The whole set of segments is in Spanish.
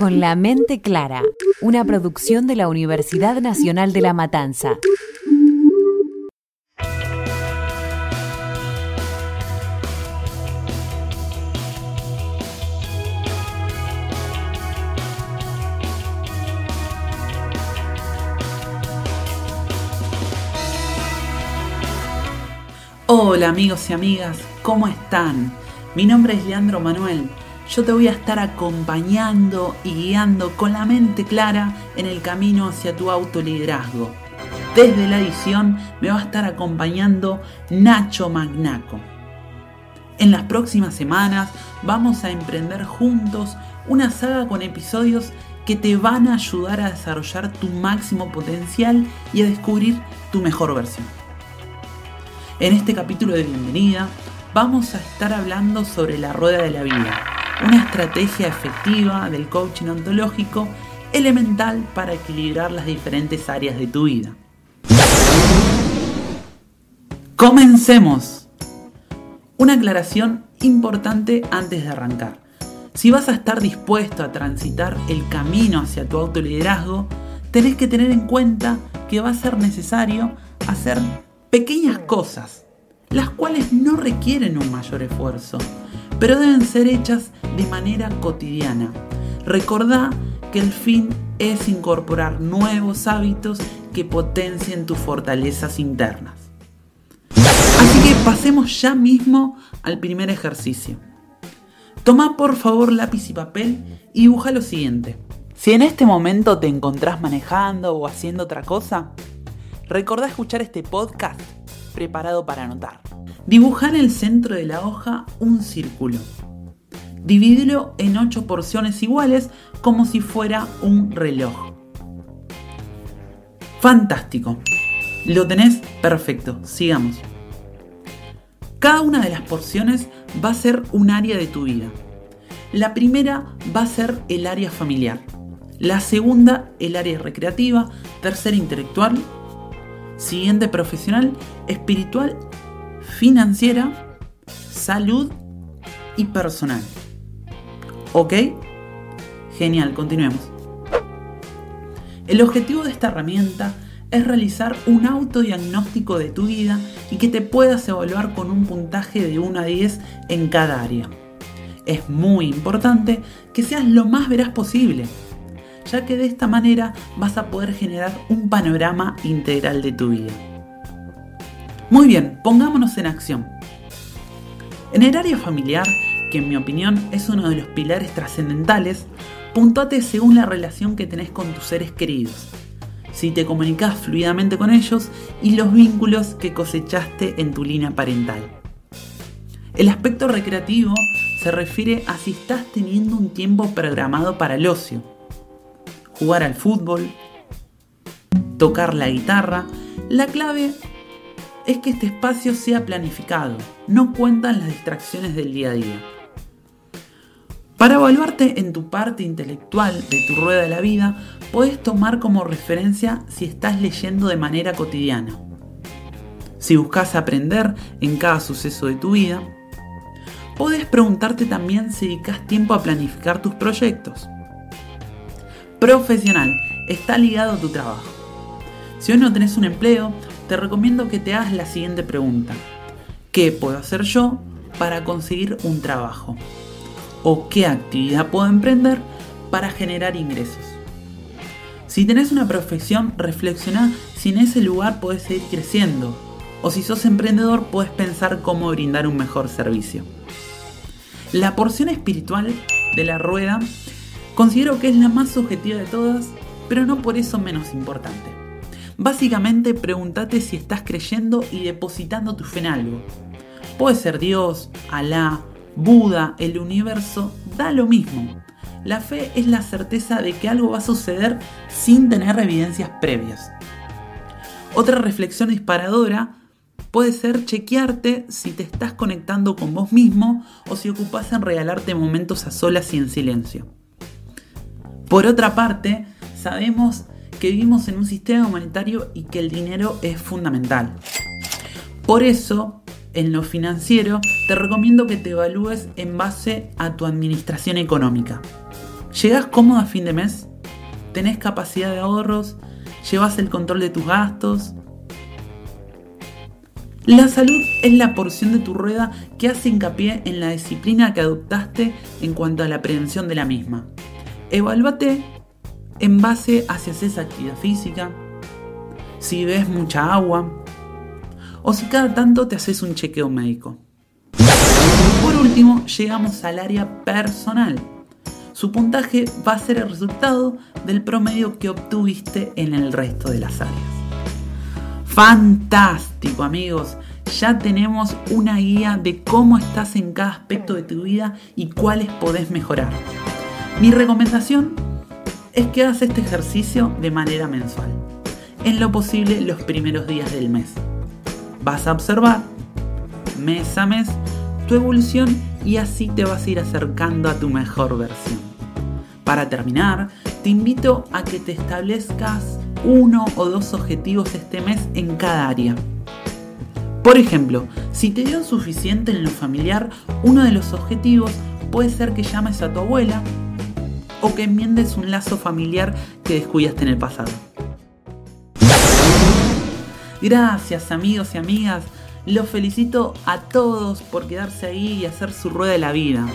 Con la mente clara, una producción de la Universidad Nacional de La Matanza. Hola amigos y amigas, ¿cómo están? Mi nombre es Leandro Manuel. Yo te voy a estar acompañando y guiando con la mente clara en el camino hacia tu autoliderazgo. Desde la edición me va a estar acompañando Nacho Magnaco. En las próximas semanas vamos a emprender juntos una saga con episodios que te van a ayudar a desarrollar tu máximo potencial y a descubrir tu mejor versión. En este capítulo de bienvenida vamos a estar hablando sobre la rueda de la vida, una estrategia efectiva del coaching ontológico elemental para equilibrar las diferentes áreas de tu vida. Comencemos. Una aclaración importante antes de arrancar. Si vas a estar dispuesto a transitar el camino hacia tu autoliderazgo, tenés que tener en cuenta que va a ser necesario hacer pequeñas cosas, las cuales no requieren un mayor esfuerzo, pero deben ser hechas de manera cotidiana. Recordá que el fin es incorporar nuevos hábitos que potencien tus fortalezas internas. Así que pasemos ya mismo al primer ejercicio. Toma por favor lápiz y papel y dibuja lo siguiente. Si en este momento te encontrás manejando o haciendo otra cosa, recordá escuchar este podcast preparado para anotar. Dibuja en el centro de la hoja un círculo. Divídelo en 8 porciones iguales como si fuera un reloj. Fantástico. Lo tenés perfecto. Sigamos. Cada una de las porciones va a ser un área de tu vida. La primera va a ser el área familiar. La segunda, el área recreativa. Tercera, intelectual. Siguiente, profesional, espiritual, financiera, salud y personal. ¿Ok? Genial, continuemos. El objetivo de esta herramienta es realizar un autodiagnóstico de tu vida y que te puedas evaluar con un puntaje de 1 a 10 en cada área. Es muy importante que seas lo más veraz posible, ya que de esta manera vas a poder generar un panorama integral de tu vida. Muy bien, pongámonos en acción. En el área familiar, que en mi opinión es uno de los pilares trascendentales, puntuate según la relación que tenés con tus seres queridos, si te comunicas fluidamente con ellos y los vínculos que cosechaste en tu línea parental. El aspecto recreativo se refiere a si estás teniendo un tiempo programado para el ocio. Jugar al fútbol, tocar la guitarra, la clave es que este espacio sea planificado, no cuentan las distracciones del día a día. Para evaluarte en tu parte intelectual de tu rueda de la vida, puedes tomar como referencia si estás leyendo de manera cotidiana. Si buscas aprender en cada suceso de tu vida, puedes preguntarte también si dedicas tiempo a planificar tus proyectos. Profesional, está ligado a tu trabajo. Si hoy no tenés un empleo, te recomiendo que te hagas la siguiente pregunta. ¿Qué puedo hacer yo para conseguir un trabajo? ¿O qué actividad puedo emprender para generar ingresos? Si tenés una profesión, reflexiona si en ese lugar puedes seguir creciendo. O si sos emprendedor, puedes pensar cómo brindar un mejor servicio. La porción espiritual de la rueda considero que es la más subjetiva de todas, pero no por eso menos importante. Básicamente pregúntate si estás creyendo y depositando tu fe en algo. Puede ser Dios, Alá, Buda, el universo, da lo mismo. La fe es la certeza de que algo va a suceder sin tener evidencias previas. Otra reflexión disparadora puede ser chequearte si te estás conectando con vos mismo o si ocupas en regalarte momentos a solas y en silencio. Por otra parte, sabemos que vivimos en un sistema monetario y que el dinero es fundamental. Por eso, en lo financiero, te recomiendo que te evalúes en base a tu administración económica. ¿Llegás cómodo a fin de mes? ¿Tenés capacidad de ahorros? ¿Llevas el control de tus gastos? La salud es la porción de tu rueda que hace hincapié en la disciplina que adoptaste en cuanto a la prevención de la misma. Evalúate en base a si haces actividad física, si ves mucha agua o si cada tanto te haces un chequeo médico. Por último, llegamos al área personal. Su puntaje va a ser el resultado del promedio que obtuviste en el resto de las áreas. Fantástico amigos, ya tenemos una guía de cómo estás en cada aspecto de tu vida y cuáles podés mejorar. Mi recomendación es que hagas este ejercicio de manera mensual, en lo posible los primeros días del mes. Vas a observar mes a mes tu evolución y así te vas a ir acercando a tu mejor versión. Para terminar, te invito a que te establezcas uno o dos objetivos este mes en cada área. Por ejemplo, si te dio suficiente en lo familiar, uno de los objetivos puede ser que llames a tu abuela o que enmiendes un lazo familiar que descuidaste en el pasado. Gracias amigos y amigas, los felicito a todos por quedarse ahí y hacer su rueda de la vida.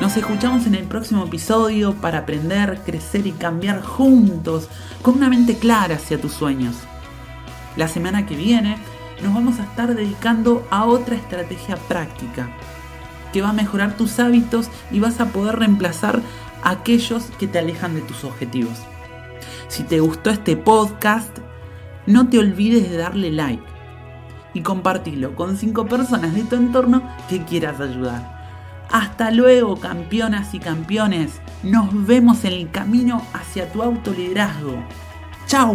Nos escuchamos en el próximo episodio para aprender, crecer y cambiar juntos con una mente clara hacia tus sueños. La semana que viene nos vamos a estar dedicando a otra estrategia práctica que va a mejorar tus hábitos y vas a poder reemplazar aquellos que te alejan de tus objetivos. Si te gustó este podcast, no te olvides de darle like y compartirlo con 5 personas de tu entorno que quieras ayudar. Hasta luego, campeonas y campeones. Nos vemos en el camino hacia tu autoliderazgo. ¡Chao!